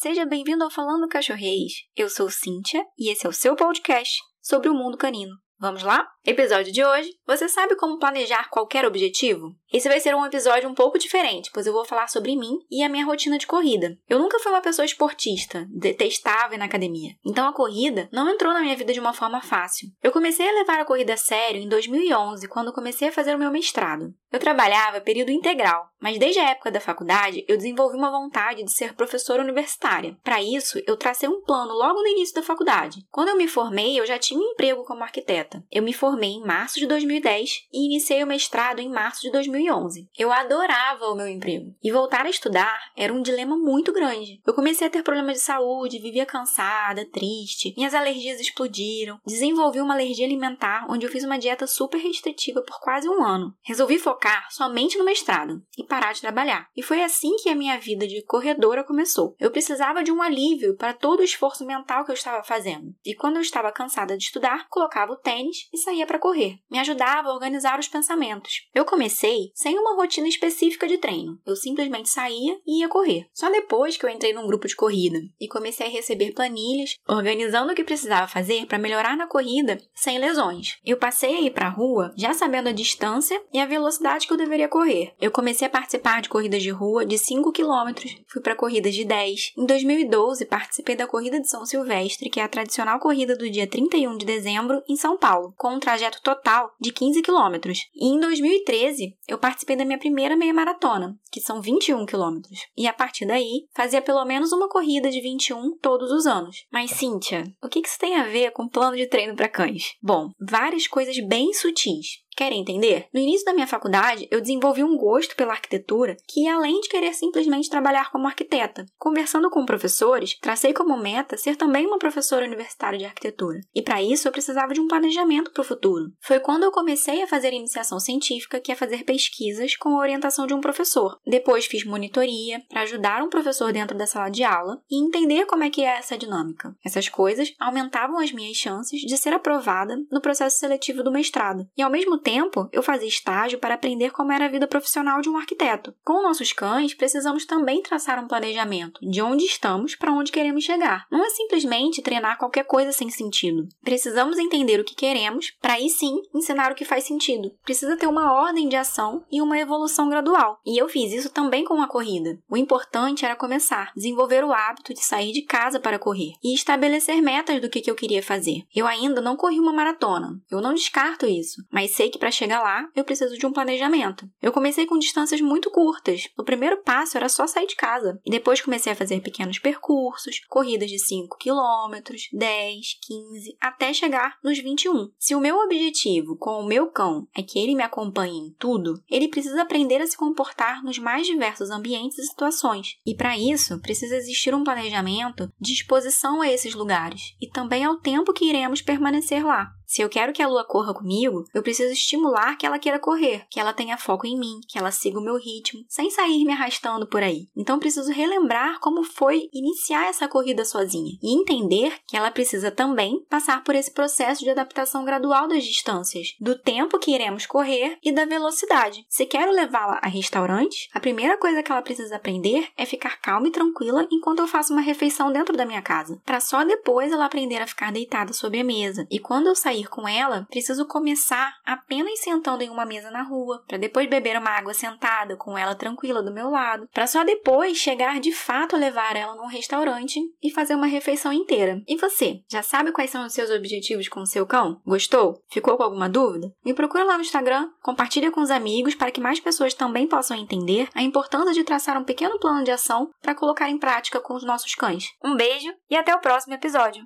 seja bem-vindo ao Falando Cachorreis. Eu sou Cíntia e esse é o seu podcast sobre o mundo canino. Vamos lá? Episódio de hoje: Você sabe como planejar qualquer objetivo? Esse vai ser um episódio um pouco diferente, pois eu vou falar sobre mim e a minha rotina de corrida. Eu nunca fui uma pessoa esportista, detestava ir na academia. Então a corrida não entrou na minha vida de uma forma fácil. Eu comecei a levar a corrida a sério em 2011, quando comecei a fazer o meu mestrado. Eu trabalhava período integral, mas desde a época da faculdade eu desenvolvi uma vontade de ser professora universitária. Para isso, eu tracei um plano logo no início da faculdade. Quando eu me formei, eu já tinha um emprego como arquiteta. Eu me em março de 2010 e iniciei o mestrado em março de 2011. Eu adorava o meu emprego e voltar a estudar era um dilema muito grande. Eu comecei a ter problemas de saúde, vivia cansada, triste, minhas alergias explodiram, desenvolvi uma alergia alimentar onde eu fiz uma dieta super restritiva por quase um ano. Resolvi focar somente no mestrado e parar de trabalhar. E foi assim que a minha vida de corredora começou. Eu precisava de um alívio para todo o esforço mental que eu estava fazendo. E quando eu estava cansada de estudar, colocava o tênis e saía para correr me ajudava a organizar os pensamentos. Eu comecei sem uma rotina específica de treino. Eu simplesmente saía e ia correr. Só depois que eu entrei num grupo de corrida e comecei a receber planilhas, organizando o que precisava fazer para melhorar na corrida sem lesões. Eu passei a ir para a rua já sabendo a distância e a velocidade que eu deveria correr. Eu comecei a participar de corridas de rua de 5 km, fui para corridas de 10. Em 2012, participei da Corrida de São Silvestre, que é a tradicional corrida do dia 31 de dezembro em São Paulo, um trajeto total de 15 quilômetros. E em 2013, eu participei da minha primeira meia maratona, que são 21 quilômetros. E a partir daí, fazia pelo menos uma corrida de 21 todos os anos. Mas, Cíntia, o que isso tem a ver com plano de treino para cães? Bom, várias coisas bem sutis. Querem entender? No início da minha faculdade, eu desenvolvi um gosto pela arquitetura que ia além de querer simplesmente trabalhar como arquiteta. Conversando com professores, tracei como meta ser também uma professora universitária de arquitetura. E para isso eu precisava de um planejamento para o futuro. Foi quando eu comecei a fazer iniciação científica, que é fazer pesquisas com a orientação de um professor. Depois fiz monitoria para ajudar um professor dentro da sala de aula e entender como é que é essa dinâmica. Essas coisas aumentavam as minhas chances de ser aprovada no processo seletivo do mestrado. E ao mesmo tempo tempo, eu fazia estágio para aprender como era a vida profissional de um arquiteto. Com nossos cães, precisamos também traçar um planejamento de onde estamos para onde queremos chegar. Não é simplesmente treinar qualquer coisa sem sentido. Precisamos entender o que queremos para aí sim ensinar o que faz sentido. Precisa ter uma ordem de ação e uma evolução gradual. E eu fiz isso também com a corrida. O importante era começar, desenvolver o hábito de sair de casa para correr e estabelecer metas do que, eu queria fazer. Eu ainda não corri uma maratona. Eu não descarto isso, mas sei que para chegar lá eu preciso de um planejamento. Eu comecei com distâncias muito curtas. O primeiro passo era só sair de casa. E depois comecei a fazer pequenos percursos, corridas de 5 km, 10, 15, até chegar nos 21. Se o meu objetivo com o meu cão é que ele me acompanhe em tudo, ele precisa aprender a se comportar nos mais diversos ambientes e situações. E para isso, precisa existir um planejamento de exposição a esses lugares e também ao tempo que iremos permanecer lá. Se eu quero que a lua corra comigo, eu preciso estimular que ela queira correr, que ela tenha foco em mim, que ela siga o meu ritmo, sem sair me arrastando por aí. Então preciso relembrar como foi iniciar essa corrida sozinha e entender que ela precisa também passar por esse processo de adaptação gradual das distâncias, do tempo que iremos correr e da velocidade. Se quero levá-la a restaurantes, a primeira coisa que ela precisa aprender é ficar calma e tranquila enquanto eu faço uma refeição dentro da minha casa, para só depois ela aprender a ficar deitada sobre a mesa. E quando eu sair sair com ela, preciso começar apenas sentando em uma mesa na rua, para depois beber uma água sentada com ela tranquila do meu lado, para só depois chegar de fato a levar ela num restaurante e fazer uma refeição inteira. E você, já sabe quais são os seus objetivos com o seu cão? Gostou? Ficou com alguma dúvida? Me procura lá no Instagram, compartilha com os amigos para que mais pessoas também possam entender a importância de traçar um pequeno plano de ação para colocar em prática com os nossos cães. Um beijo e até o próximo episódio!